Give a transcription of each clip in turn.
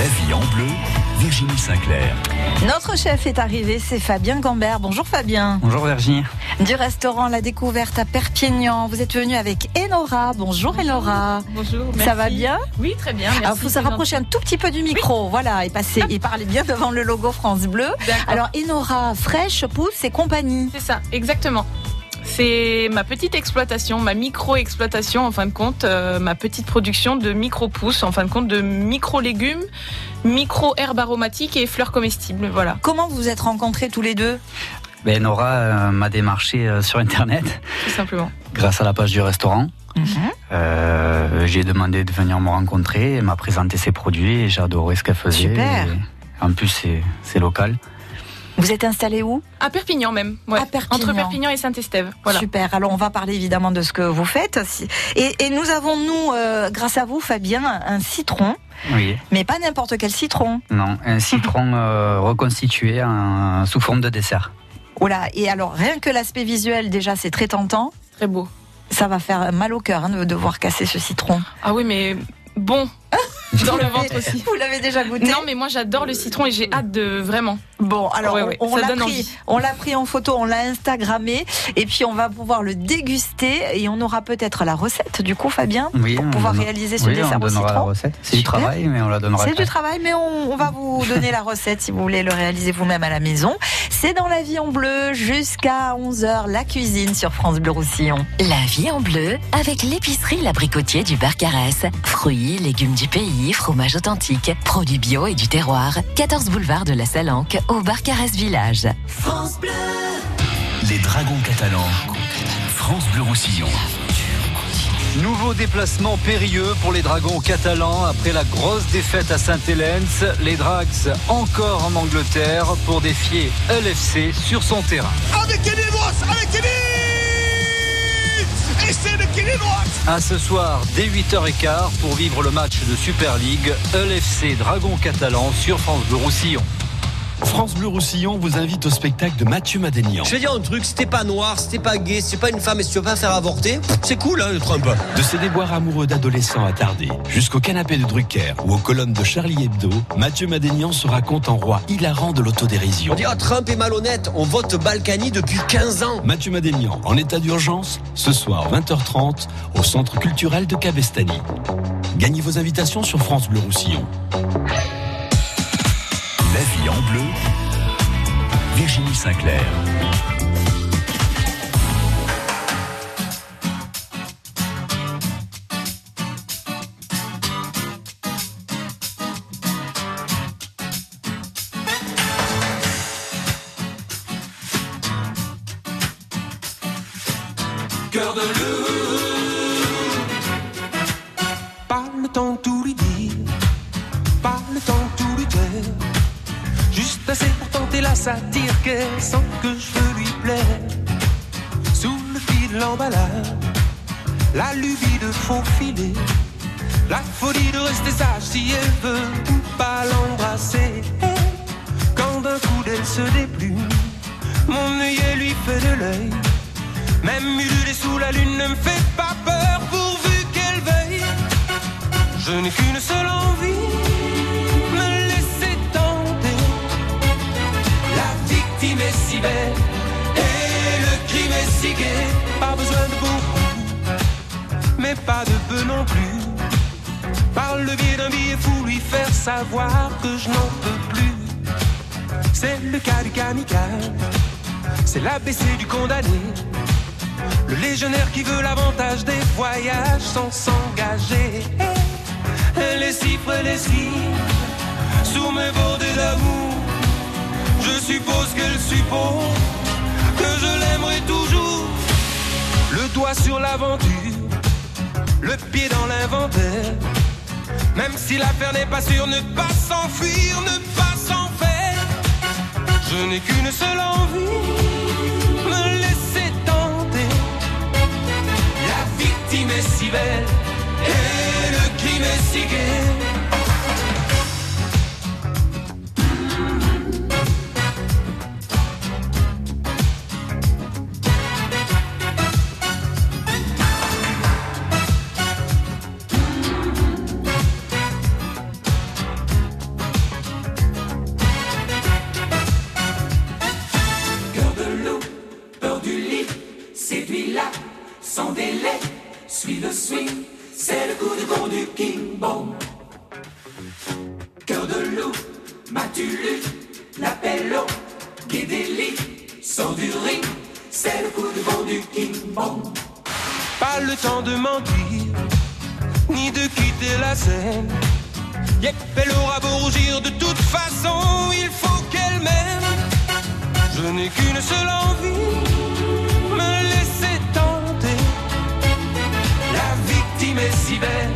La vie en bleu, Virginie Sinclair. Notre chef est arrivé, c'est Fabien Gambert. Bonjour Fabien. Bonjour Virginie. Du restaurant La Découverte à Perpignan. Vous êtes venu avec Enora. Bonjour, Enora. Bonjour. Ça merci. va bien Oui, très bien. Merci. Alors, il faut se rapprocher un tout petit peu du micro, voilà, et passer, et parler bien devant le logo France Bleu. Alors, Enora, fraîche, pousse et compagnie. c'est ça, exactement. C'est ma petite exploitation, ma micro-exploitation en fin de compte, euh, ma petite production de micro-pousses, en fin de compte de micro-légumes, micro-herbes aromatiques et fleurs comestibles. Voilà. Comment vous vous êtes rencontrés tous les deux? Ben, Nora euh, m'a démarché euh, sur Internet Tout simplement. grâce à la page du restaurant. Mhm. Euh, j'ai demandé de venir me rencontrer, elle m'a présenté ses produits et j'ai adoré ce qu'elle faisait. Super. Et en plus, c'est local. Vous êtes installé où? À Perpignan même. Ouais. À Perpignan. Entre Perpignan et Saint-Estève. Voilà. Super. Alors, on va parler évidemment de ce que vous faites. Et, et nous avons, nous, euh, grâce à vous, Fabien, un citron, Oui. mais pas n'importe quel citron. Non, un citron euh, reconstitué en- sous forme de dessert. Oh là, et alors, rien que l'aspect visuel, déjà, c'est très tentant. Très beau. Ça va faire mal au cœur hein, de devoir casser ce citron. Ah oui, mais bon. Dans le ventre aussi. Vous l'avez déjà goûté Non, mais moi j'adore le citron et j'ai hâte de vraiment. Bon, alors Ouais, ouais, on, on l'a pris, envie. on l'a pris en photo, on l'a Instagrammé, et puis on va pouvoir le déguster et on aura peut-être la recette du coup, Fabien, Oui, pour pouvoir donne- réaliser ce oui, dessert on au donnera la citron. recette. C'est du travail, mais on la donnera. C'est après. du travail, mais on, on va vous donner la recette si vous voulez le réaliser vous-même à la maison. C'est dans la vie en bleu jusqu'à 11h, la cuisine sur France Bleu Roussillon. La vie en bleu avec l'épicerie L'Abricotier du Barcarès. Fruits, légumes du pays, fromage authentique, produits bio et du terroir. 14 boulevard de la Salanque au Barcarès Village. Les dragons catalans. France Bleu Roussillon. Nouveau déplacement périlleux pour les Dragons catalans après la grosse défaite à Saint-Hélène. Les Drags encore en Angleterre pour défier LFC sur son terrain. avec avec Ross À ce soir dès 8h15 pour vivre le match de Super League LFC Dragons catalans sur France Bleu Roussillon. France Bleu Roussillon vous invite au spectacle de Mathieu Madénian. Je vais dire un truc, t'es pas noir, t'es pas gay, t'es pas une femme et si tu veux pas faire avorter, c'est cool hein, le Trump. De ses déboires amoureux d'adolescents attardés jusqu'au canapé de Drucker ou aux colonnes de Charlie Hebdo, Mathieu Madénian se raconte en roi hilarant de l'autodérision. On dit ah, Trump est malhonnête, on vote Balkany depuis 15 ans. Mathieu Madénian, en état d'urgence, ce soir 20h30 au Centre culturel de Cabestany. Gagnez vos invitations sur France Bleu Roussillon. La vie en bleu, Virginie Sinclair. it. Sans s'engager. Les cifre, les cifre sous mes bordées d'amour. Je suppose qu'elle suppose que je l'aimerai toujours. Le doigt sur l'aventure, le pied dans l'inventaire. Même si l'affaire n'est pas sûre, ne pas s'enfuir, ne pas s'en faire. Je n'ai qu'une seule envie, Est si belle et le crime si. N'ai qu'une seule envie, me laisser tenter. La victime est si belle,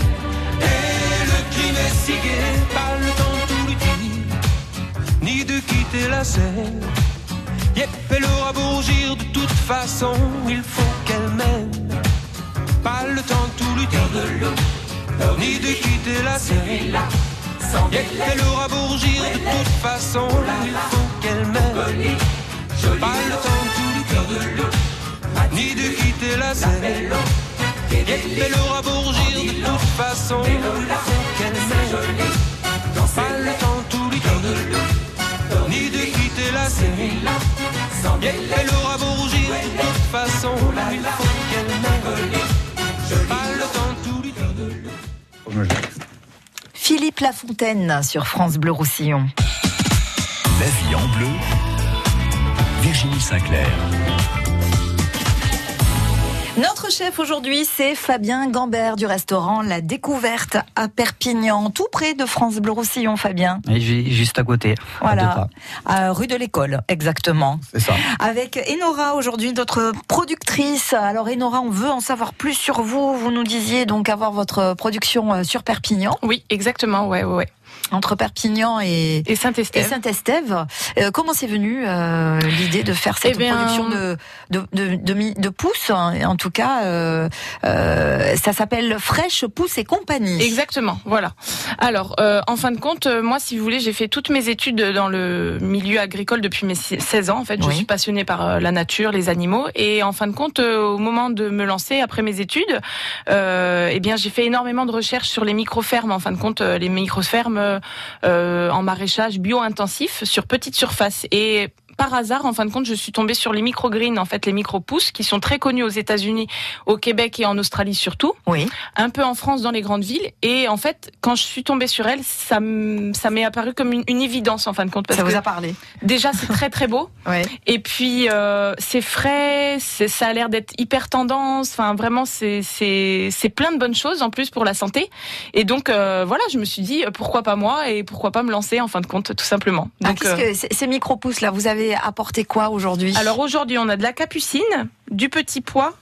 et le crime est si gai. Pas le temps de tout lui dire, ni de quitter la scène. Yep, elle aura beau rougir, de toute façon, il faut qu'elle m'aime. Pas le temps de tout lui dire, ni de quitter la scène. Yep, elle aura beau rougir, de toute façon, il faut qu'elle m'aime. Pas le temps de tout lui dire, ni de quitter la scène. Yep, elle aura beau rougir, de toute façon, qu'elle m'aime. Pas le temps de tout dire, ni de quitter la scène. Yep, elle aura beau rougir, de toute façon, qu'elle. Pas le de. Philippe Lafontaine sur France Bleu Roussillon. La vie en bleu. Virginie Sinclair. Notre chef aujourd'hui, c'est Fabien Gambert du restaurant La Découverte à Perpignan, tout près de France Bleu Roussillon, Fabien. Et ju- juste à côté. Voilà, à rue de l'école, exactement. C'est ça. Avec Enora aujourd'hui, notre productrice. Alors Enora, on veut en savoir plus sur vous. Vous nous disiez donc avoir votre production euh, sur Perpignan, Oui, exactement, ouais, ouais, ouais. Entre Perpignan et, Saint-Estève. Euh, comment c'est venu euh, l'idée de faire cette Eh production de de de, de, mi- de pousses hein, En tout cas, euh, ça s'appelle Fraîche Pousse et compagnie. Exactement, voilà. Alors, en fin de compte, moi, si vous voulez, j'ai fait toutes mes études dans le milieu agricole depuis mes 16 ans. En fait, je Oui. suis passionnée par la nature, les animaux. Et en fin de compte, au moment de me lancer après mes études, eh bien, j'ai fait énormément de recherches sur les micro-fermes. En fin de compte, les micro-fermes en maraîchage bio-intensif sur petite surface. Et par hasard, en fin de compte, je suis tombée sur les microgreens, en fait, les micro-pousses, qui sont très connus aux États-Unis, au Québec et en Australie surtout. Oui. un peu en France dans les grandes villes. Et en fait quand je suis tombée sur elle ça ça m'est apparu comme une, une évidence en fin de compte parce Ça vous que a parlé. déjà c'est très très beau. Oui. et puis euh, c'est frais ça a l'air d'être hyper tendance. Enfin vraiment c'est plein de bonnes choses en plus pour la santé. Et donc euh, voilà je me suis dit pourquoi pas moi et pourquoi pas me lancer en fin de compte tout simplement. Ah, donc euh, que ces micro pousses là, vous avez apporté quoi aujourd'hui? Alors aujourd'hui, on a de la capucine, du petit pois,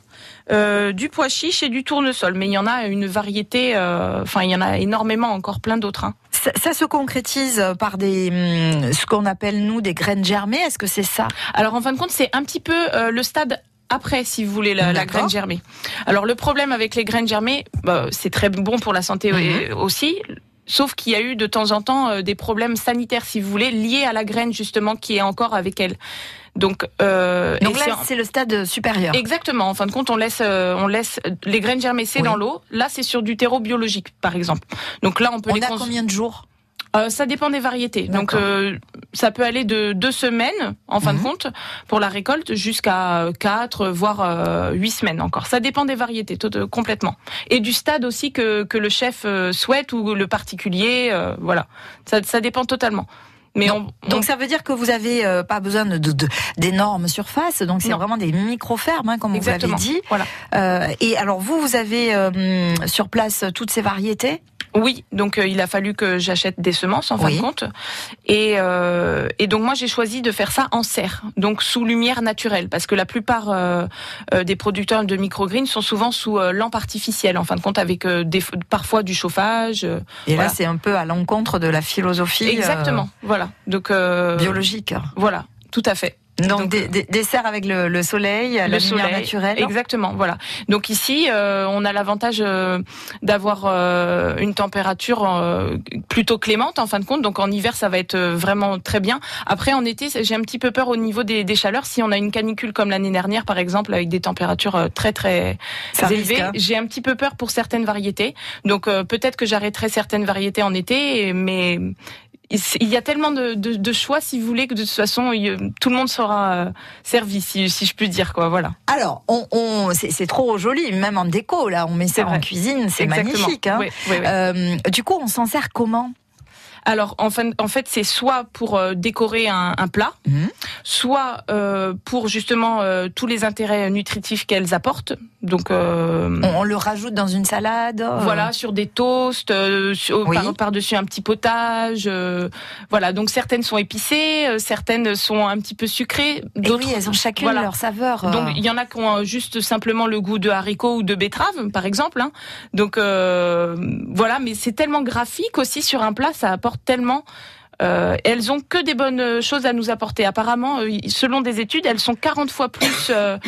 euh, du pois chiche et du tournesol. Mais il y en a une variété, euh, enfin il y en a énormément, encore plein d'autres. hein. Ça, ça se concrétise par des hum, ce qu'on appelle nous des graines germées. Est-ce que c'est ça? Alors en fin de compte, c'est un petit peu euh, le stade après, si vous voulez, la, graine germée. Alors le problème avec les graines germées, bah, c'est très bon pour la santé Mhm. aussi. Sauf qu'il y a eu de temps en temps euh, des problèmes sanitaires, si vous voulez, liés à la graine justement qui est encore avec elle. Donc, euh, Donc là, c'est- le stade supérieur. Exactement. En fin de compte, on laisse, euh, on laisse les graines germer, c'est Oui. dans l'eau. Là, c'est sur du terreau biologique, par exemple. Donc là, on peut On les a cons- combien de jours? Euh, Ça dépend des variétés. Donc, euh, ça peut aller de deux semaines, en fin Mhm. de compte, pour la récolte, jusqu'à quatre, voire euh, huit semaines encore. Ça dépend des variétés, tout, euh, complètement. Et du stade aussi que que le chef euh, souhaite ou le particulier. euh, voilà, ça, ça dépend totalement. Mais on, on- Donc ça veut dire que vous avez euh, pas besoin de de- d'énormes surfaces. Donc c'est vraiment des micro fermes, hein, comme Exactement. vous l'avez dit. Voilà. Euh, et alors vous, vous avez euh, sur place toutes ces variétés? Oui, donc euh, il a fallu que j'achète des semences en fin de compte. Et, euh, et donc moi j'ai choisi de faire ça en serre, donc sous lumière naturelle, parce que la plupart euh, euh, des producteurs de microgreens sont souvent sous euh, lampe artificielle, en fin de compte avec euh, des, parfois du chauffage. Et Voilà. là, c'est un peu à l'encontre de la philosophie Exactement, voilà. Donc euh, biologique. Voilà, tout à fait. Donc, donc, des, euh, des- avec le, le soleil, la le lumière soleil, naturelle. Exactement, voilà. Donc ici, euh, on a l'avantage euh, d'avoir euh, une température euh, plutôt clémente en fin de compte. Donc en hiver, ça va être euh, vraiment très bien. Après, en été, j'ai un petit peu peur au niveau des, des chaleurs. Si on a une canicule comme l'année dernière, par exemple, avec des températures très très Ça risque, élevées, hein. j'ai un petit peu peur pour certaines variétés. Donc euh, peut-être que j'arrêterai certaines variétés en été, mais il y a tellement de, de- de choix, si vous voulez, que de toute façon, il- tout le monde sera euh, servi, si, si je puis dire, quoi. Voilà. Alors, on, on- c'est trop joli, même en déco. Là, on met ça en vrai. cuisine, c'est magnifique. hein. Oui, oui, oui. Euh, du coup, on s'en sert comment? Alors en, fin- en fait, c'est soit pour euh, décorer un, un plat, Mhm. soit euh, pour justement euh, tous les intérêts nutritifs qu'elles apportent. Donc euh, On, on le rajoute dans une salade. euh, voilà, sur des toasts, euh, sur- Oui. par, par-dessus un petit potage. euh, voilà, donc certaines sont épicées, certaines sont un petit peu sucrées, d'autres oui, elles ont chacune voilà. leur saveur. Donc il y en a qui ont juste simplement le goût de haricot ou de betterave, par exemple. hein. Donc euh, voilà, mais c'est tellement graphique aussi sur un plat, ça apporte tellement. Euh, elles ont que des bonnes choses à nous apporter. Apparemment, euh, selon des études, elles sont 40 fois plus euh,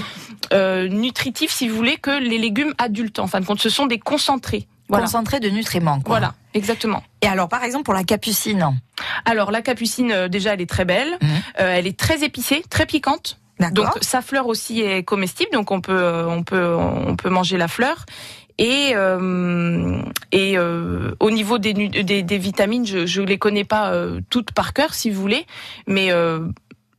euh, nutritifs, si vous voulez, que les légumes adultes. En fin de compte, ce sont des concentrés. Voilà. concentré de nutriments. Quoi. Voilà, exactement. Et alors, par exemple, pour la capucine. Alors la capucine, euh, déjà, elle est très belle. Euh, elle est très épicée, très piquante. Donc sa fleur aussi est comestible, donc on peut euh, on peut on peut manger la fleur. Et euh, et euh, au niveau des, des des vitamines, je je les connais pas euh, toutes par cœur si vous voulez, mais euh,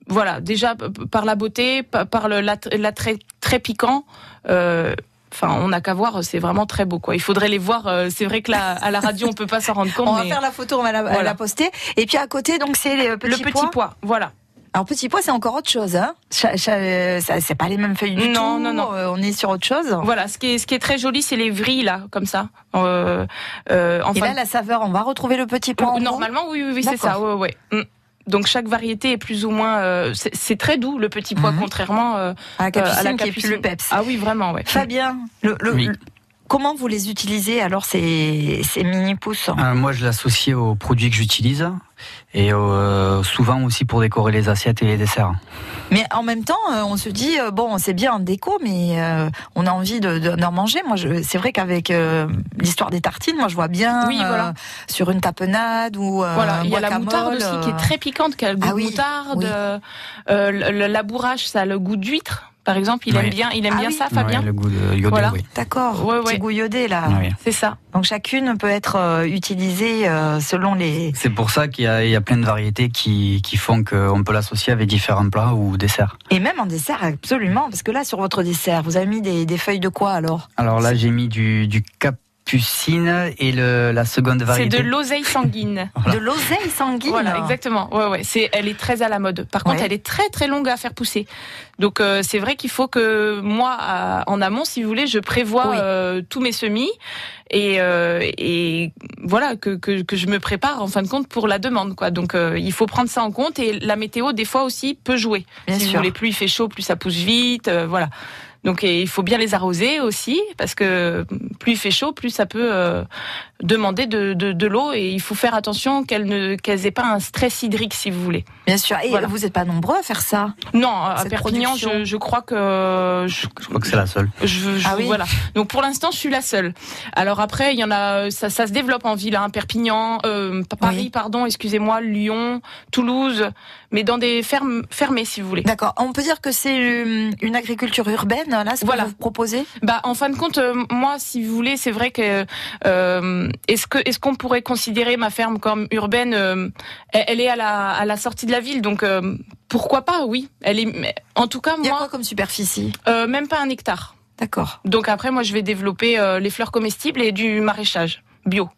voilà déjà par la beauté, pa- par le l'att- l'attrait très piquant. euh, Enfin, on n'a qu'à voir, c'est vraiment très beau, quoi. Il faudrait les voir. C'est vrai que là, à la radio, on peut pas s'en rendre compte. On va mais faire la photo, on va la, Voilà. la poster. Et puis à côté, donc c'est le petit pois. pois, voilà. Alors petit pois, c'est encore autre chose. Hein c'est pas les mêmes feuilles du Non, tout. non, non. Euh, on est sur autre chose. Voilà, ce qui est, ce qui est très joli, c'est les vrilles là, comme ça. Euh, euh, Et là, la saveur, on va retrouver le petit pois. normalement, oui, oui, oui, c'est ça. Ouais, ouais. Mm. Donc chaque variété est plus ou moins. euh, c'est très doux le petit pois, Mhm. contrairement euh, à la capucine, à la qui est plus le peps. Ah oui, vraiment, ouais. Fabien, le, le- Oui. le- comment vous les utilisez alors ces, ces mini pousses? Euh, moi, je l'associe aux produits que j'utilise et euh, souvent aussi pour décorer les assiettes et les desserts. Mais en même temps, euh, on se dit euh, bon, c'est bien en déco, mais euh, on a envie de, de- d'en manger. Moi, je, c'est vrai qu'avec euh, l'histoire des tartines, moi, je vois bien Oui, voilà. euh, sur une tapenade ou euh, Voilà, il y a la moutarde aussi qui est très piquante, qui a le goût Ah de moutarde. oui. euh, euh, le- la bourrache, ça a le goût d'huître, par exemple. Il Oui. aime bien, il aime Ah bien oui. ça, Fabien. Le goût de iodé, Voilà. oui. D'accord, Ouais, petit ouais. goût iodé là. Oui. C'est ça. Donc chacune peut être euh, utilisée euh, selon les. C'est pour ça qu'il y, a- il y a plein de variétés qui, qui font qu'on peut l'associer avec différents plats ou desserts. Et même en dessert, absolument. Parce que là, sur votre dessert, vous avez mis des, des feuilles de quoi alors? Alors là, j'ai mis du, du capucine et le, la seconde C'est variété. de l'oseille sanguine. Voilà. De l'oseille sanguine. Voilà, exactement. Ouais, ouais. C'est, elle est très à la mode. Par contre, Ouais. elle est très très longue à faire pousser. Donc euh, c'est vrai qu'il faut que moi, à- en amont, si vous voulez, je prévois Oui. euh, tous mes semis et, euh, et voilà que, que que je me prépare en fin de compte pour la demande, quoi. Donc euh, il faut prendre ça en compte et la météo des fois aussi peut jouer. Bien si sûr. vous voulez, plus il fait chaud, plus ça pousse vite. euh, voilà. Donc il faut bien les arroser aussi parce que plus il fait chaud, plus ça peut euh, demander de, de, de l'eau et il faut faire attention qu'elles ne qu'elles aient pas un stress hydrique si vous voulez. Bien sûr. Et Voilà. vous n'êtes pas nombreux à faire ça Non, à Perpignan, je, je crois que je, Je crois que c'est la seule. je, je- Ah oui. voilà. Donc pour l'instant, je suis la seule. Alors après, il y en a, ça, ça se développe en ville, hein, Perpignan, euh, Paris, Oui. pardon, excusez-moi, Lyon, Toulouse, mais dans des fermes fermées si vous voulez. D'accord. On peut dire que c'est euh, une agriculture urbaine, là, ce Voilà. que vous proposez? Bah, en fin de compte, euh, moi, si vous voulez, c'est vrai que euh, est-ce que est-ce qu'on pourrait considérer ma ferme comme urbaine euh, elle, est à la à la sortie de la ville, donc euh, pourquoi pas Oui, elle est. En tout cas, Il y a moi, quoi comme superficie? euh, même pas un hectare. D'accord. Donc après, moi, je vais développer les fleurs comestibles et du maraîchage bio,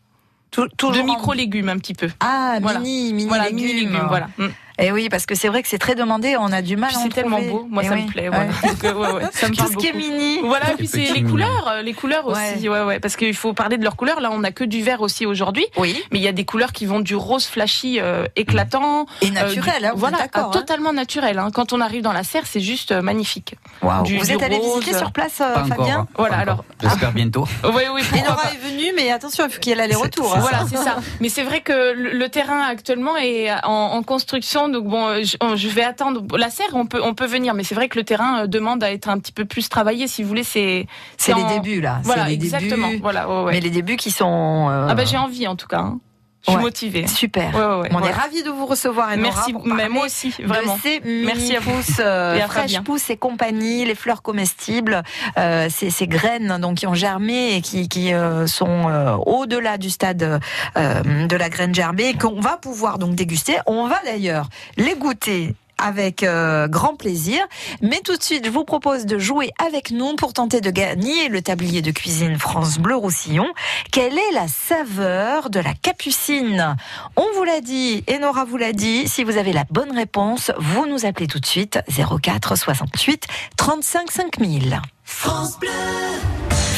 Tout, de toujours en- micro-légumes un petit peu. Ah, Voilà. mini, mini Voilà, légumes. voilà. Mm. Et oui, parce que c'est vrai que c'est très demandé. On a du mal Puis à en c'est tellement trouver. beau, moi Eh ça oui. me plaît. Ouais. Voilà. Donc, euh, ouais, ouais, ça me Tout ce qui est mini. Voilà, et Les puis c'est les couleurs, euh, les couleurs aussi, ouais, ouais, parce qu'il faut parler de leurs couleurs. Là, on n'a que du vert aussi aujourd'hui, Oui. mais il y a des couleurs qui vont du rose flashy euh, éclatant, Et euh, naturel, du- hein, voilà, ah, hein totalement naturel. hein. Quand on arrive dans la serre, c'est juste euh, magnifique. Waouh. du- Vous du êtes allé rose. visiter sur place, euh, Pas encore. Fabien hein. Voilà, Pas alors- encore. J'espère bientôt. Oui, oui, pourquoi Enora pas. est venu, mais attention, il faut qu'il y ait l'aller-retour. Voilà, c'est ça. Mais c'est vrai que le, le terrain actuellement est en, en construction, donc bon, euh, je, je vais attendre. La serre, on peut, on peut venir, mais c'est vrai que le terrain euh, demande à être un petit peu plus travaillé. Si vous voulez, c'est C'est les débuts, là. Voilà, les exactement. débuts. Voilà, ouais, ouais. Mais les débuts qui sont. euh, Ah bah j'ai envie en tout cas. hein. Je suis Ouais. motivée. Super. Ouais, ouais, ouais, on est ravis de vous recevoir, Merci, mais moi aussi, vraiment. Ces Merci à vous. euh, fraîches pousses et compagnie, les fleurs comestibles, euh, ces, ces graines donc qui ont germé et qui, qui euh, sont au-delà du stade de la graine germée, qu'on va pouvoir donc déguster. On va d'ailleurs les goûter avec euh, grand plaisir. Mais tout de suite, je vous propose de jouer avec nous pour tenter de gagner le tablier de cuisine France Bleu Roussillon. Quelle est la saveur de la capucine? On vous l'a dit et Nora vous l'a dit. Si vous avez la bonne réponse, vous nous appelez tout de suite 04 68 35 5000. France Bleu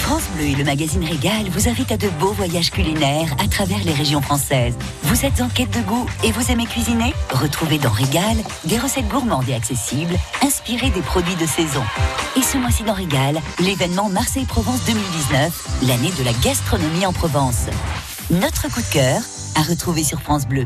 France Bleu et le magazine Régal vous invitent à de beaux voyages culinaires à travers les régions françaises. Vous êtes en quête de goût et vous aimez cuisiner? Retrouvez dans Régal des recettes gourmandes et accessibles, inspirées des produits de saison. Et ce mois-ci dans Régal, l'événement Marseille-Provence 2019, l'année de la gastronomie en Provence. Notre coup de cœur à retrouver sur France Bleu.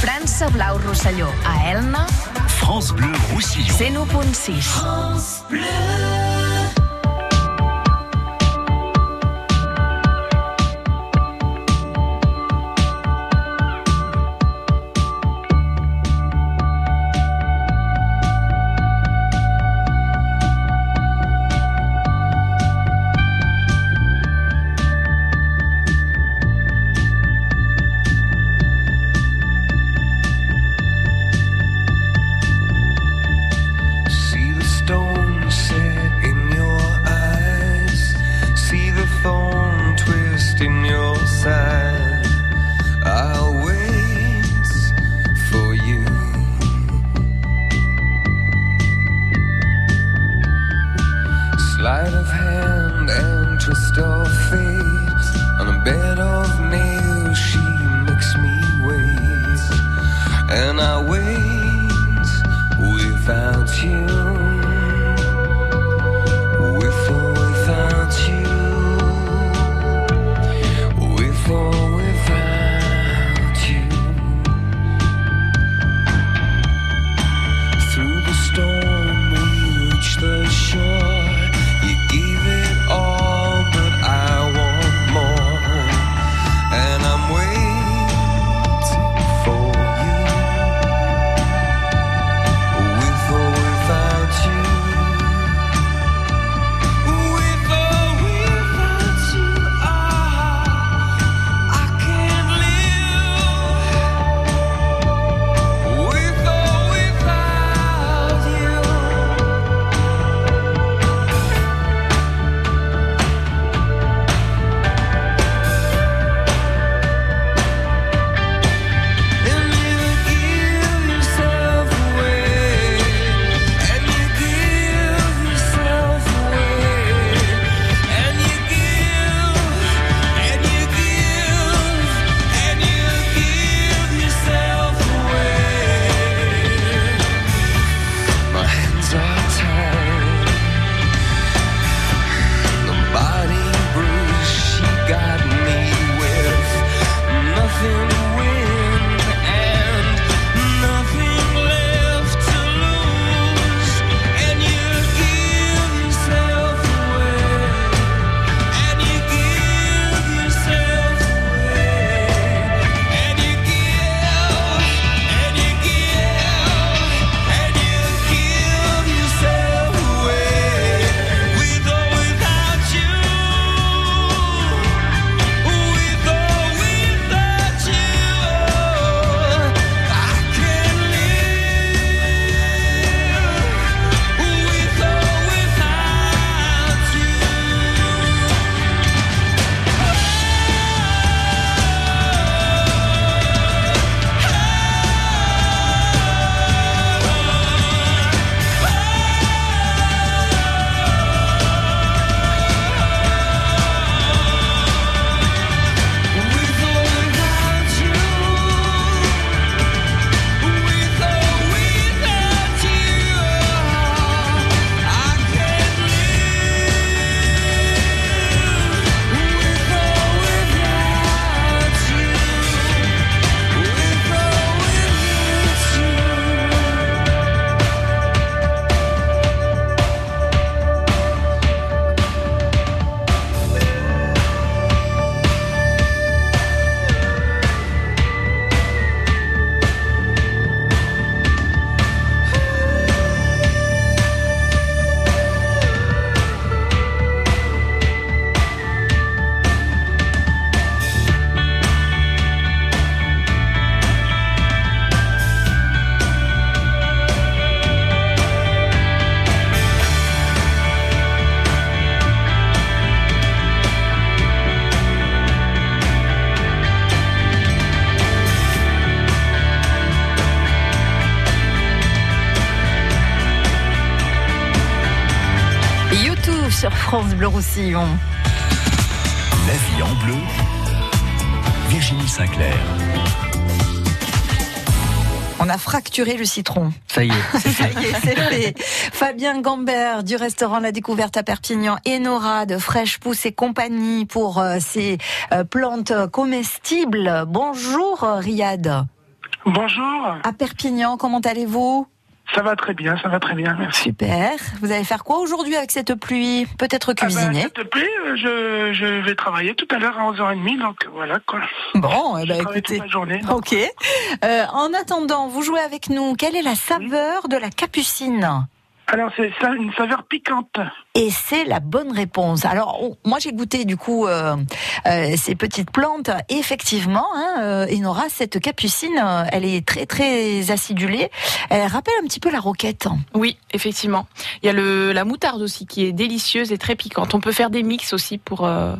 France Blau Rosselló a Elna France Bleu Roussillon. 101.6. France Bleu. Sur France Bleu Roussillon. La vie en bleu, Virginie Sinclair. On a fracturé le citron. Ça y est. Ça y est, c'est fait. Fabien Gambert du restaurant La Découverte à Perpignan et Nora de Fraîche Pousse et compagnie pour euh, ces euh, plantes comestibles. Bonjour euh, Riyad. Bonjour. À Perpignan, comment allez-vous? Ça va très bien, ça va très bien, merci. Super. Vous allez faire quoi aujourd'hui avec cette pluie? Peut-être Ah ben, cuisiner? S'il te plaît, euh, je, je vais travailler tout à l'heure à 11h30, donc voilà quoi. Bon, eh ben, écoutez. toute la journée. Ok. Euh, en attendant, vous jouez avec nous. Quelle est la saveur de la capucine? Alors c'est ça, une saveur piquante. Et c'est la bonne réponse. Alors, moi, j'ai goûté du coup euh, euh, ces petites plantes. Et effectivement, hein, euh, Enora, cette capucine, euh, elle est très très acidulée. Elle rappelle un petit peu la roquette. Oui, effectivement. Il y a le, la moutarde aussi qui est délicieuse et très piquante. On peut faire des mix aussi pour, euh,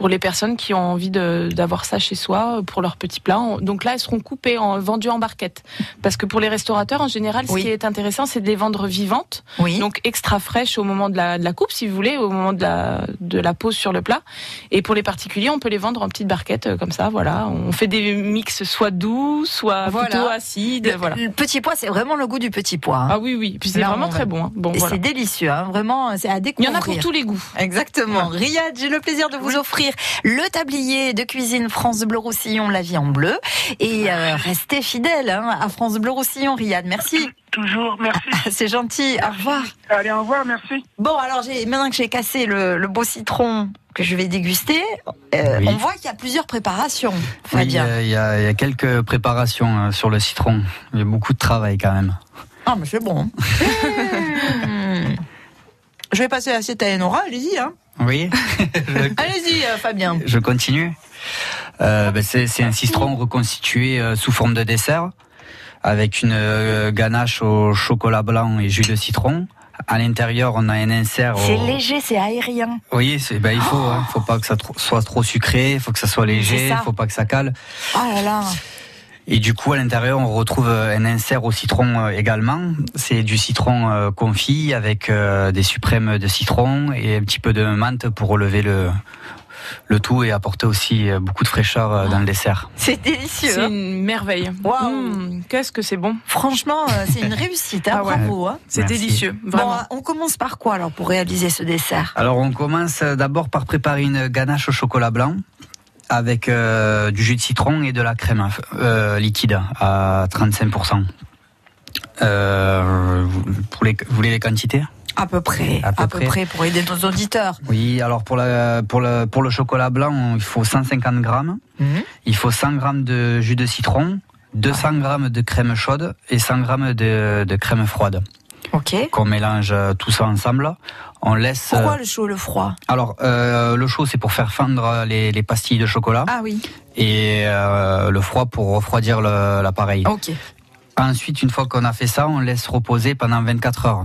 pour les personnes qui ont envie d'avoir ça chez soi euh, pour leurs petits plats. On- Donc là, elles seront coupées, en, vendues en barquettes. Parce que pour les restaurateurs, en général, ce Oui. qui est intéressant, c'est de les vendre vivantes. Oui. Donc extra fraîches au moment de la, de la coupe, si vous voulez, au moment de la, de la pose sur le plat. Et pour les particuliers, on peut les vendre en petites barquettes euh, comme ça. Voilà, on fait des mix soit doux, soit Voilà. plutôt acides. Le, Voilà. le petit pois, c'est vraiment le goût du petit pois. hein. Ah oui, oui. Puis c'est vraiment très bon. hein. Bon, Et voilà. c'est délicieux, hein, vraiment, c'est à Il y découvrir. en a pour tous les goûts. Exactement. Riyad, j'ai le plaisir de vous offrir le tablier de cuisine France Bleu Roussillon, la vie en bleu. Et euh, restez fidèles hein, à France Bleu Roussillon, Riyad. Merci. Toujours, merci. C'est gentil. Au revoir. Allez, au revoir, merci. Bon, alors maintenant que j'ai cassé le, le beau citron que je vais déguster, euh, Oui. on voit qu'il y a plusieurs préparations, Fabien. il y, a, il y a quelques préparations euh, sur le citron. Il y a beaucoup de travail quand même. Ah, mais c'est bon. Je vais passer l'assiette à Enora, allez-y. Hein. Oui, Allez-y, euh, Fabien. je continue. Euh, ben, c'est un citron reconstitué euh, sous forme de dessert, avec une euh, ganache au chocolat blanc et jus de citron. À l'intérieur, on a un insert. C'est au- léger, c'est aérien. Oui, c'est- ben, il faut, hein, faut pas que ça tro- soit trop sucré, il faut que ça soit léger, il faut pas que ça cale. Oh là là. Et du coup, à l'intérieur, on retrouve euh, un insert au citron euh, également. C'est du citron euh, confit avec des suprêmes de citron et un petit peu de menthe pour relever le, le tout et apporter aussi beaucoup de fraîcheur dans le dessert. C'est délicieux. C'est hein. une merveille. Waouh. Mmh, Qu'est-ce que c'est bon. Franchement, c'est une réussite. Hein, Ah ouais. Bravo. Hein. C'est délicieux. Bon, Vraiment. euh, on commence par quoi alors pour réaliser ce dessert? Alors, on commence d'abord par préparer une ganache au chocolat blanc avec euh, du jus de citron et de la crème euh, liquide à 35%. Euh, vous, pour les, vous voulez les quantités? À peu près. À peu près. pour aider nos auditeurs. Oui, alors pour, la, pour, le, pour le chocolat blanc, il faut 150 grammes. Mhm. Il faut 100 grammes de jus de citron, 200 grammes de crème chaude et 100 grammes de, de crème froide. Ok. Qu'on mélange euh, tout ça ensemble. On laisse. Pourquoi euh, le chaud, le froid? Alors, euh, le chaud, c'est pour faire fendre les, les pastilles de chocolat. Ah oui. Et euh, le froid pour refroidir l'appareil. Ok. Ensuite, une fois qu'on a fait ça, on laisse reposer pendant 24 heures.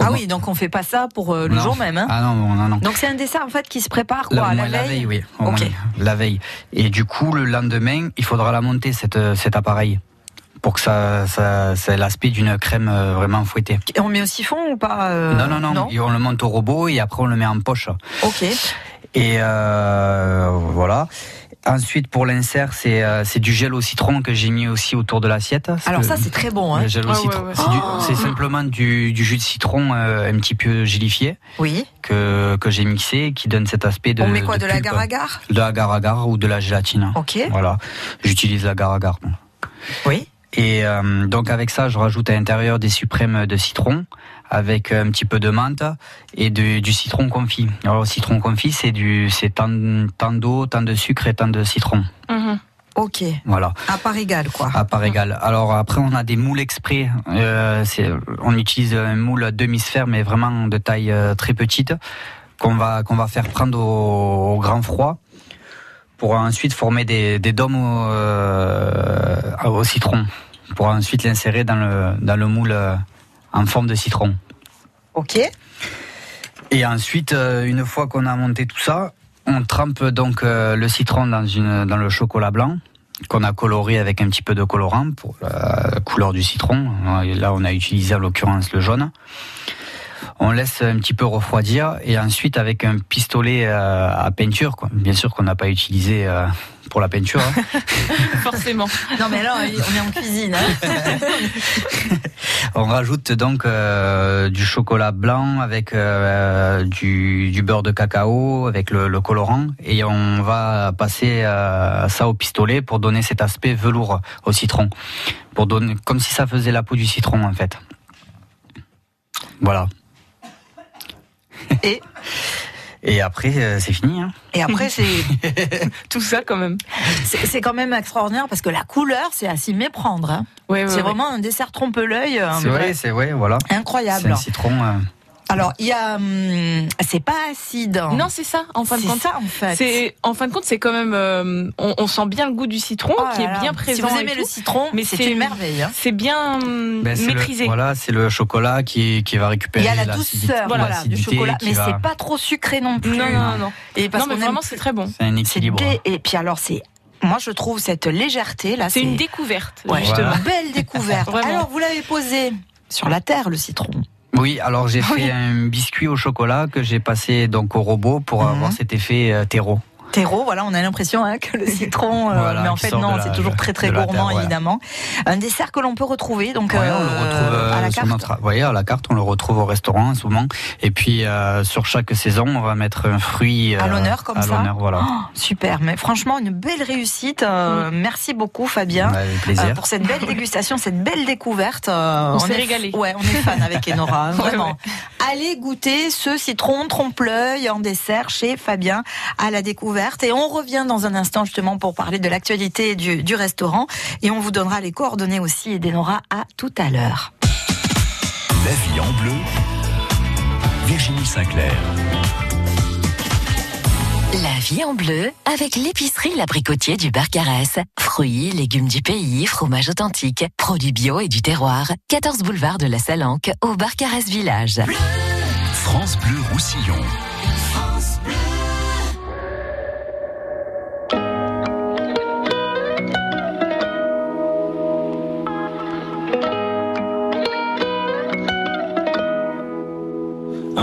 Ah oui, donc on fait pas ça pour le Non. jour même. Hein Ah non, non, non. donc c'est un dessert en fait qui se prépare La- quoi au la, moins veille oui. au Ok. moins la veille. Et du coup, le lendemain, il faudra la monter, cette, cet appareil, pour que ça, ça, ça ait l'aspect d'une crème euh, vraiment fouettée. Et on met au siphon ou pas euh, non, non, non, Et on le monte au robot et après on le met en poche. Ok. Et euh, voilà. Ensuite, pour l'insert, c'est euh, c'est du gel au citron que j'ai mis aussi autour de l'assiette. Alors ça c'est très bon. Hein le gel au citron. ouais, ouais. C'est du- Oh. C'est simplement du, du jus de citron euh, un petit peu gélifié Oui. que, que j'ai mixé qui donne cet aspect de. on met quoi de, de l'agar-agar De l'agar-agar ou de la gélatine. Ok. Voilà. J'utilise l'agar-agar. Oui. Et euh, donc avec ça, je rajoute à l'intérieur des suprêmes de citron avec un petit peu de menthe et de- du citron confit. Alors le citron confit, c'est du c'est tant, tant d'eau, tant de sucre et tant de citron. Mhm. Ok. Voilà. À part égal quoi. À part égal. Alors après, on a des moules exprès. Euh, c'est- on utilise un moule demi-sphère, mais vraiment de taille euh, très petite, qu'on va qu'on va faire prendre au, au grand froid pour ensuite former des, des dômes au, euh, au citron, pour ensuite l'insérer dans le dans le moule euh, en forme de citron. Ok. Et ensuite, euh, une fois qu'on a monté tout ça, on trempe donc le citron dans, une, dans le chocolat blanc qu'on a coloré avec un petit peu de colorant pour la couleur du citron. Là, on a utilisé en l'occurrence le jaune. On laisse un petit peu refroidir et ensuite avec un pistolet euh, à peinture, quoi. bien sûr qu'on n'a pas utilisé euh, pour la peinture. hein. Forcément. Non, mais là, on est en cuisine. hein. On rajoute donc euh, du chocolat blanc avec euh, du, du beurre de cacao, avec le, le colorant, et on va passer euh, ça au pistolet pour donner cet aspect velours au citron, pour donner comme si ça faisait la peau du citron en fait. Voilà. Et Et après euh, c'est fini. Hein. Et après, c'est Tout ça quand même. c'est c'est quand même extraordinaire parce que la couleur, c'est à s'y méprendre. hein. C'est vraiment un dessert trompe-l'œil. euh, C'est vrai, c'est vrai, voilà. C'est Incroyable. un citron. euh, Alors, il y a, hum, c'est pas acide. hein. Non, c'est ça, en fin de C'est compte. ça, en fait. C'est en fin de compte, c'est quand même, euh, on, on sent bien le goût du citron Oh qui là est là. bien présent. Si vous aimez tout. le citron, mais c'est c'est une merveille. hein. C'est bien hum, ben, c'est le- maîtrisé. voilà, c'est le chocolat qui, qui va Il récupérer y a la douceur, voilà, du chocolat, mais va- c'est pas trop sucré non plus. Non, non, non, non. Et parce Non, mais vraiment, aime- c'est très bon. C'est un c'est équilibre. Et puis alors, c'est, moi je trouve cette légèreté là, C'est une découverte, Ouais, justement. Voilà. belle découverte. Vraiment. Alors, vous l'avez posé sur la terre le citron. Oui, alors j'ai Oui. fait un biscuit au chocolat que j'ai passé donc au robot pour Mhm. avoir cet effet euh, terreau. Terreau. Voilà, on a l'impression hein, que le citron, euh, Voilà, mais en fait non, c'est toujours très très gourmand terre, ouais. évidemment. Un dessert que l'on peut retrouver donc Ouais, on le euh, retrouve euh, à la sur carte. notre, vous voyez, à la carte, on le retrouve au restaurant souvent. Et puis euh, sur chaque saison, on va mettre un fruit À euh, l'honneur, comme à ça l'honneur, voilà. Oh, super, mais franchement une belle réussite. euh, Merci beaucoup Fabien. Bah, avec plaisir. euh, pour cette belle dégustation, cette belle découverte. euh, On s'est est- régalé. Ouais, on est fan avec Enora, hein, Ouais, vraiment. ouais. Allez goûter ce citron trompe-l'œil en dessert chez Fabien à la découverte. Et on revient dans un instant justement pour parler de l'actualité du, du restaurant. Et on vous donnera les coordonnées aussi d'Enora à tout à l'heure. La vie en bleu. Virginie Sinclair. La vie en bleu avec l'épicerie L'Abricotier du Barcarès. Fruits, légumes du pays, fromage authentique, produits bio et du terroir. 14 boulevard de la Salanque au Barcarès Village. France Bleu Roussillon.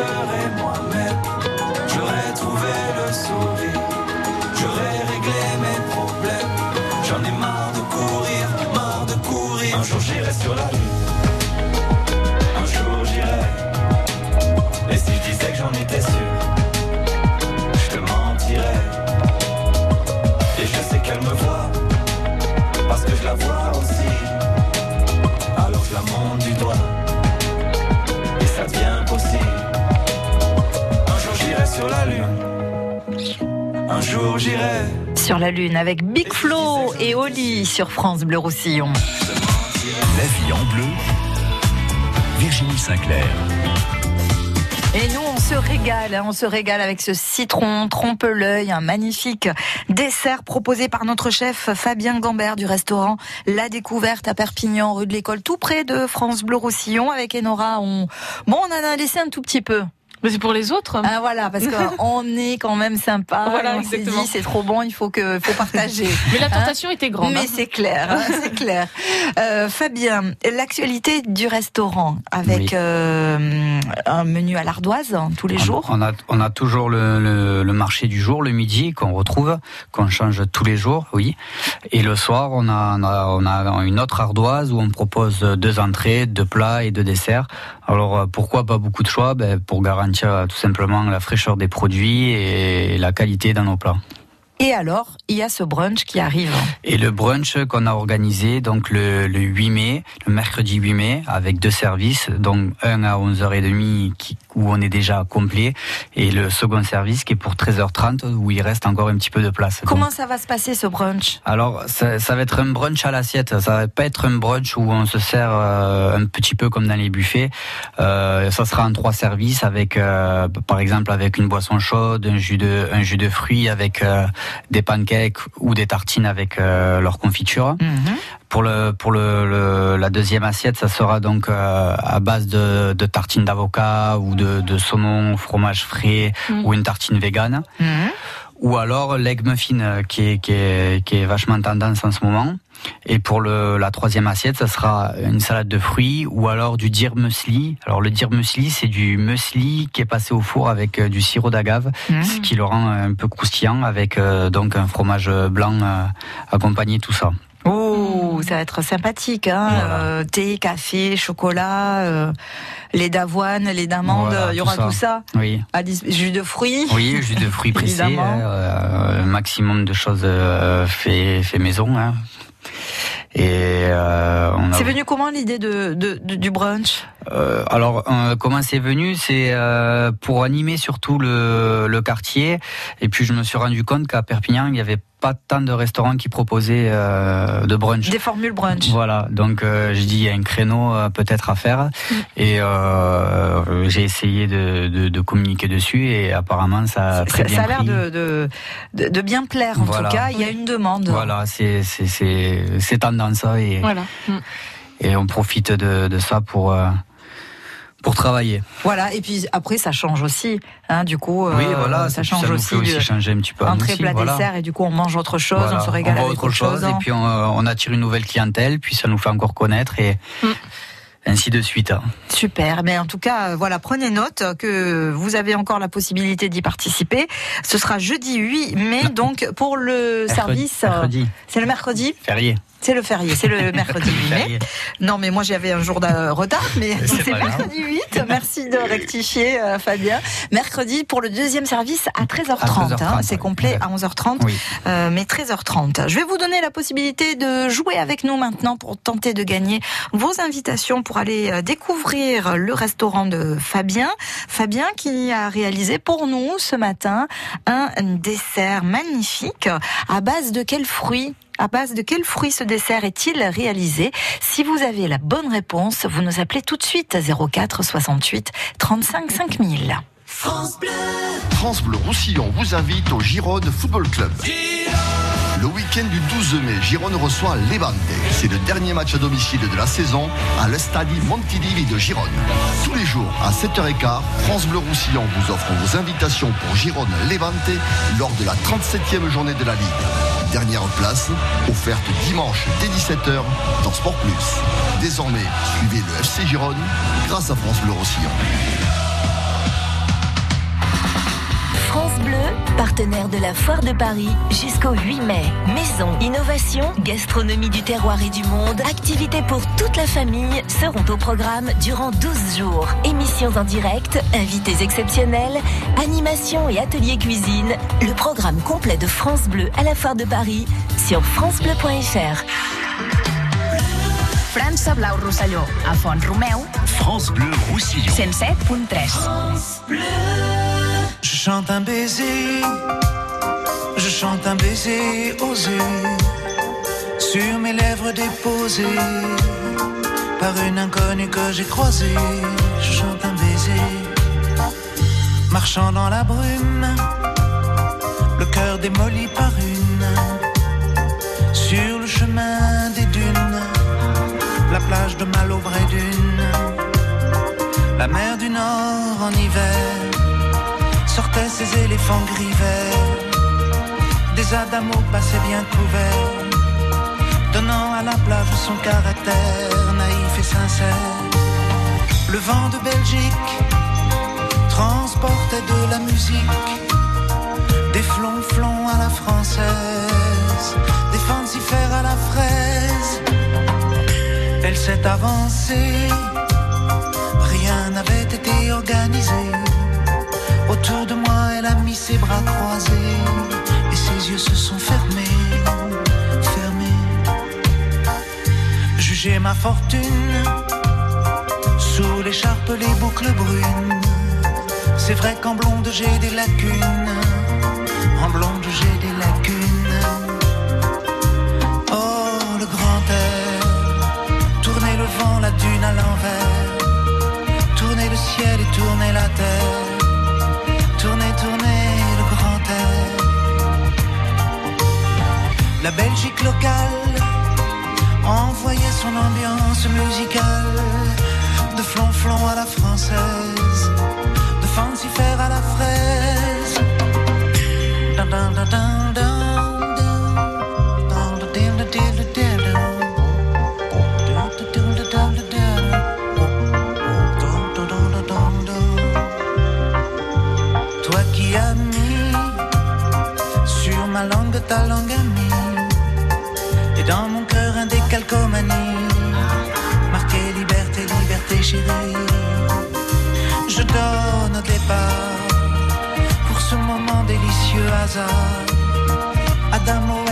jour Sur la Lune avec Big Flo et Oli sur France Bleu Roussillon. La vie en bleu, Virginie Sinclair. Et nous, on se régale, hein, on se régale avec ce citron trompe-l'œil, un magnifique dessert proposé par notre chef Fabien Gambert du restaurant La Découverte à Perpignan, rue de l'École, tout près de France Bleu Roussillon. Avec Enora, on, bon, on en a laissé un tout petit peu. Mais c'est pour les autres. Ah voilà, parce qu'on est quand même sympa. Voilà, on s'est dit c'est trop bon, il faut que faut partager. Mais la Hein tentation était grande. Mais hein. c'est clair, hein, c'est clair. Euh, Fabien, l'actualité du restaurant avec Oui. euh, un menu à l'ardoise hein, tous les On- jours. On a, on a toujours le, le- le marché du jour, le midi, qu'on retrouve, qu'on change tous les jours, oui. Et le soir, on a, on a, on a une autre ardoise où on propose deux entrées, deux plats et deux desserts. Alors euh, pourquoi pas beaucoup de choix? Ben, Pour garantir euh, tout simplement la fraîcheur des produits et la qualité dans nos plats. Et alors, il y a ce brunch qui arrive. Et le brunch qu'on a organisé donc le, le 8 mai, le mercredi 8 mai, avec deux services, donc un à 11h30 qui, où on est déjà complet, et le second service qui est pour 13h30 où il reste encore un petit peu de place. Comment Donc, ça va se passer ce brunch? Alors, ça, ça va être un brunch à l'assiette. Ça va pas être un brunch où on se sert euh, un petit peu comme dans les buffets. Euh, ça sera en trois services avec, euh, par exemple, avec une boisson chaude, un jus de, un jus de fruits avec euh, des pancakes ou des tartines avec euh, leur confiture. Pour le pour le, le- la deuxième assiette, ça sera donc euh, à base de, de tartines d'avocat ou de, de saumon, fromage frais Mm. ou une tartine végane. Ou alors l'egg muffin euh, qui est, qui, est, qui est vachement tendance en ce moment. Et pour le, la troisième assiette, ça sera une salade de fruits ou alors du dir muesli. Alors le dir muesli, c'est du muesli qui est passé au four avec euh, du sirop d'agave, ce qui le rend un peu croustillant avec euh, donc un fromage blanc euh, accompagné tout ça. Ça va être sympathique. Hein Euh, thé, café, chocolat, euh, lait d'avoine, lait d'amande, Voilà, il y aura tout tout ça. Oui. À jus de fruits. Oui, jus de fruits pressés, euh, un maximum de choses euh, fait, fait maison. Hein. Et euh, C'est venu comment l'idée de, de- de- du brunch? Euh, alors, euh, comment c'est venu? C'est euh, pour animer surtout le, le quartier. Et puis, je me suis rendu compte qu'à Perpignan, il n'y avait pas tant de restaurants qui proposaient euh, de brunch. Des formules brunch. Voilà, donc euh, j'ai dit il y a un créneau euh, peut-être à faire et euh, j'ai essayé de, de, de communiquer dessus et apparemment ça a très Ça, bien ça a l'air de, de, de- bien plaire en Voilà. tout cas. Il y a une demande. Voilà, c'est c'est c'est c'est tendance ça et Voilà. Mm. et on profite de, de ça pour euh, pour travailler. Voilà, et puis après ça change aussi, hein, du coup, euh, oui, voilà, ça change nous aussi, aussi changer un petit peu. entrée, plat, voilà. dessert, et du coup on mange autre chose, Voilà, on se régale avec autre chose, et puis on, euh, on attire une nouvelle clientèle, puis ça nous fait encore connaître et ainsi de suite. hein. Super. Mais en tout cas, euh, voilà, prenez note que vous avez encore la possibilité d'y participer. Ce sera jeudi 8 mai, donc pour le Mercredi- service. euh, mercredi. C'est le mercredi? Férié. C'est le férié, c'est le mercredi 8 mai. Non, mais moi j'avais un jour de retard, mais C'est mercredi 8. Merci de rectifier, euh, Fabien. Mercredi pour le deuxième service à 13h30. À 13h30, hein. c'est complet à 11h30, Oui. euh, mais 13h30. Je vais vous donner la possibilité de jouer avec nous maintenant pour tenter de gagner vos invitations pour aller euh, découvrir le restaurant de Fabien. Fabien qui a réalisé pour nous ce matin un dessert magnifique à base de quels fruits? À base de quels fruits ce dessert est-il réalisé? Si vous avez la bonne réponse, vous nous appelez tout de suite à 04 68 35 5000. France Bleu Roussillon vous invite au Gironde Football Club. Le week-end du 12 mai, Gironde reçoit Levante. C'est le dernier match à domicile de la saison à l'Estadi Montilivi de Gironde. Tous les jours à 7h15, France Bleu Roussillon vous offre vos invitations pour Gironde Levante lors de la 37e journée de la Ligue. Dernière place, offerte dimanche dès 17h dans Sport Plus. Désormais, suivez le FC Gironne grâce à France Bleu Roussillon. France Bleu, partenaire de la Foire de Paris jusqu'au 8 mai. Maison, innovation, gastronomie du terroir et du monde, activités pour toute la famille seront au programme durant 12 jours. Émissions en direct, invités exceptionnels, animations et ateliers cuisine. Le programme complet de France Bleu à la Foire de Paris sur francebleu.fr. França Blau Rosselló, a Font Romeu, France Bleu Roussillon. 107.3. Je chante un baiser, je chante un baiser osé sur mes lèvres déposées par une inconnue que j'ai croisée. Je chante un baiser, marchant dans la brume, le cœur démoli par une, sur le chemin des dunes, la plage de et d'une, la mer du Nord en hiver sortaient ces éléphants gris. Des adamos passaient bien couverts, donnant à la plage son caractère naïf et sincère. Le vent de Belgique transportait de la musique, des flonflons à la française, des fancifères à la fraise. Elle s'est avancée, rien n'avait été organisé. Autour de moi, elle a mis ses bras croisés et ses yeux se sont fermés, fermés. Jugez ma fortune sous l'écharpe, les boucles brunes. C'est vrai qu'en blonde j'ai des lacunes, en blonde j'ai des lacunes. Oh, le grand air, tournez le vent, la dune à l'envers, tournez le ciel et tournez la terre. La Belgique locale envoyait son ambiance musicale de flonflon à la française, de fancifère à la fraise. Dun, dun, dun, dun, Je donne au départ pour ce moment délicieux hasard. Adamo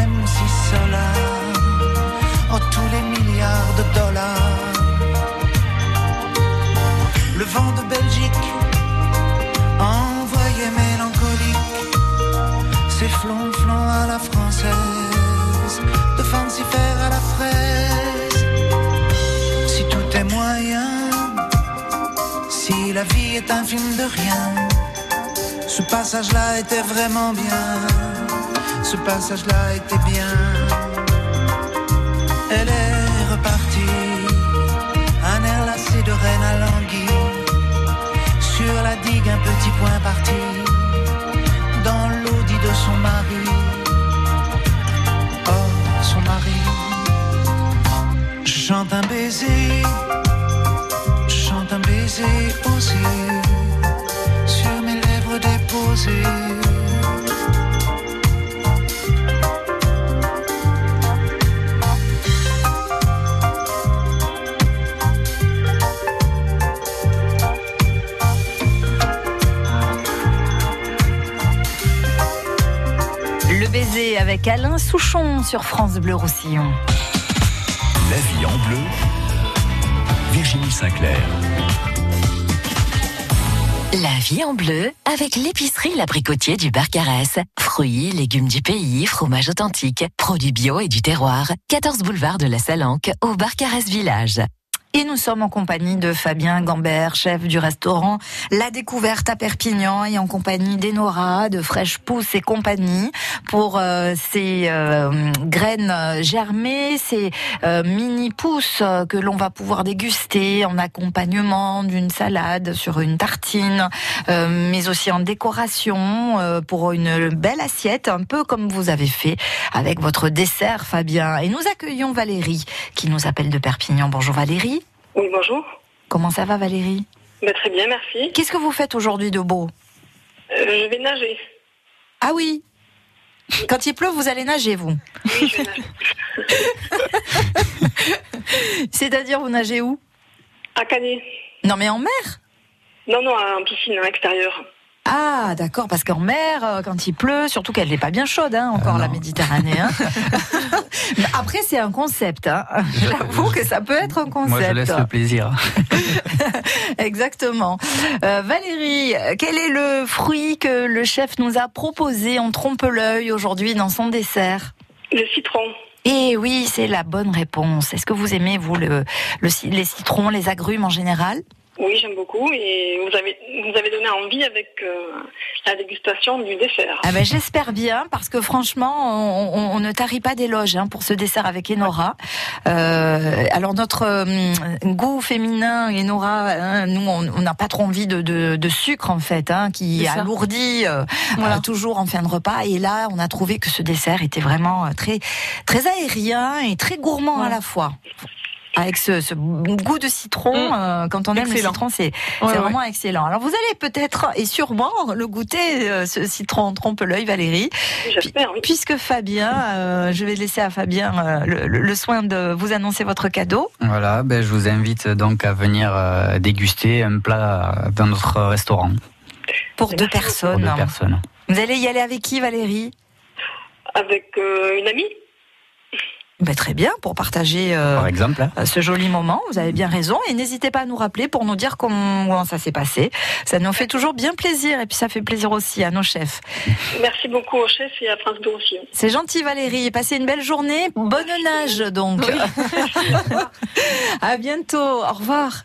passage-là était vraiment bien, ce passage-là était bien. Elle est repartie, un air lassé de reine à l'anguille, sur la digue un petit point parti, dans l'audit de son mari. Oh, son mari, chante un baiser, chante un baiser lèvres Le baiser avec Alain Souchon sur France Bleu Roussillon. La vie en bleu. Virginie Sinclair. La vie en bleu avec l'épicerie L'Abricotier du Barcarès. Fruits, légumes du pays, fromage authentique, produits bio et du terroir. 14 boulevard de la Salanque au Barcarès Village. Et nous sommes en compagnie de Fabien Gambert, chef du restaurant La Découverte à Perpignan et en compagnie d'Enora, de Fresh Pousse et compagnie pour euh, ces euh, graines germées, ces euh, mini pousses que l'on va pouvoir déguster en accompagnement d'une salade sur une tartine, euh, mais aussi en décoration euh, pour une belle assiette, un peu comme vous avez fait avec votre dessert, Fabien. Et nous accueillons Valérie qui nous appelle de Perpignan. Bonjour Valérie. Oui, bonjour. Comment ça va Valérie Bah, très bien, merci. Qu'est-ce que vous faites aujourd'hui de beau Euh, je vais nager. Ah oui Quand il pleut, vous allez nager, vous Oui, je. C'est-à-dire, vous nagez où? À Canet. Non, mais en mer? Non, non, en piscine, à l'extérieur. Ah, d'accord, parce qu'en mer, euh, quand il pleut, surtout qu'elle n'est pas bien chaude, hein, encore la Méditerranée. hein. Après, c'est un concept. Hein. J'avoue que ça peut être un concept. Moi, je laisse le plaisir. Exactement. Euh, Valérie, quel est le fruit que le chef nous a proposé? En trompe-l'œil aujourd'hui dans son dessert Le citron. Eh oui, c'est la bonne réponse. Est-ce que vous aimez, vous, le, le les citrons, les agrumes en général? Oui, j'aime beaucoup. Et vous avez, vous avez donné envie avec euh, la dégustation du dessert. Ah ben, J'espère bien, parce que franchement, on, on- on ne tarit pas d'éloges hein, pour ce dessert avec Enora. Euh, alors notre euh, goût féminin, Enora, hein, nous, on n'a pas trop envie de, de, de sucre en fait, hein, qui alourdit euh, Voilà. euh, toujours en fin de repas. Et là, on a trouvé que ce dessert était vraiment euh, très, très aérien et très gourmand à la fois. Avec ce, ce goût de citron, euh, quand on aime Mm. Excellent. le citron, c'est Ouais, c'est ouais. vraiment excellent. Alors vous allez peut-être et sûrement le goûter, euh, ce citron trompe-l'œil, Valérie. J'espère, oui. Puisque Fabien, euh, je vais laisser à Fabien euh, le, le- le soin de vous annoncer votre cadeau. Voilà, ben, je vous invite donc à venir euh, déguster un plat dans notre restaurant Pour deux pour personnes. deux personnes. Vous allez y aller avec qui, Valérie? Avec euh, une amie Ben, Très bien, pour partager euh, Par exemple. hein. euh, ce joli moment. Vous avez bien raison. Et n'hésitez pas à nous rappeler pour nous dire comment ça s'est passé. Ça nous fait toujours bien plaisir. Et puis ça fait plaisir aussi à nos chefs. Merci beaucoup au chef et à France Bleu aussi. C'est gentil Valérie, passez une belle journée, bonne nage donc. à bientôt, au revoir.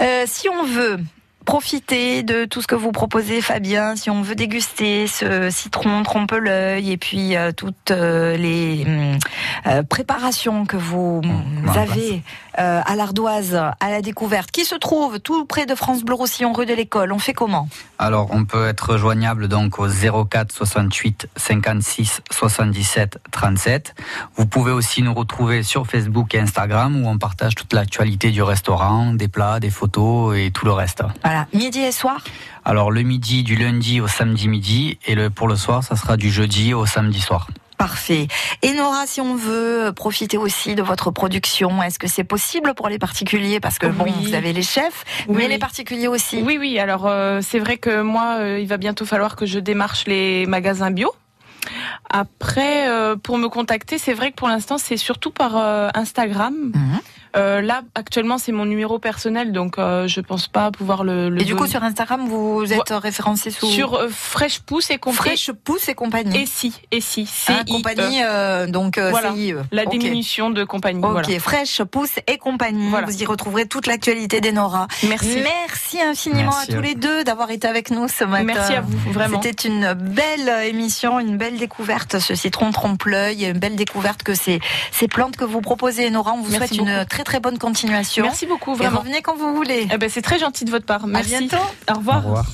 Euh, si on veut profiter de tout ce que vous proposez Fabien, si on veut déguster ce citron trompe-l'œil et puis euh, toutes euh, les hum, euh, préparations que vous hum, en avez euh, à l'ardoise, à la découverte, qui se trouve tout près de France Bleu Roussillon, rue de l'école, on fait comment? Alors, on peut être joignable donc au 04 68 56 77 37. Vous pouvez aussi nous retrouver sur Facebook et Instagram où on partage toute l'actualité du restaurant, des plats, des photos et tout le reste. Voilà, midi et soir? Alors, le midi du lundi au samedi midi et le, pour le soir, ça sera du jeudi au samedi soir. Parfait. Et Nora, si on veut profiter aussi de votre production, est-ce que c'est possible pour les particuliers? Parce que bon, vous avez les chefs, Oui, mais les particuliers aussi. Oui, oui. Alors, euh, c'est vrai que moi, euh, il va bientôt falloir que je démarche les magasins bio. Après, euh, pour me contacter, c'est vrai que pour l'instant, c'est surtout par euh, Instagram. Mhm. Euh, là, actuellement, c'est mon numéro personnel, donc euh, je pense pas pouvoir le. le Et du coup, sur Instagram, vous êtes référencé sous sur euh, Fresh Pousse et compagnie. Fresh Pousse et compagnie. Et si, et si, Hein, CIE. compagnie, euh, donc euh, Voilà. CIE. La Ok. diminution de compagnie. Ok, voilà. Fresh, Pousse et compagnie. Voilà. Vous y retrouverez toute l'actualité des Nora. Merci. Merci infiniment Merci à à tous les deux d'avoir été avec nous ce matin. Merci à vous, vraiment. C'était une belle émission, une belle découverte, ce citron trompe-l'œil, une belle découverte que ces, ces plantes que vous proposez, Nora. On vous Merci souhaite une beaucoup. Très très bonne continuation. Merci beaucoup, Et vraiment. revenez quand vous voulez. Eh ben, c'est très gentil de votre part. Merci. bientôt. Au revoir. Au revoir.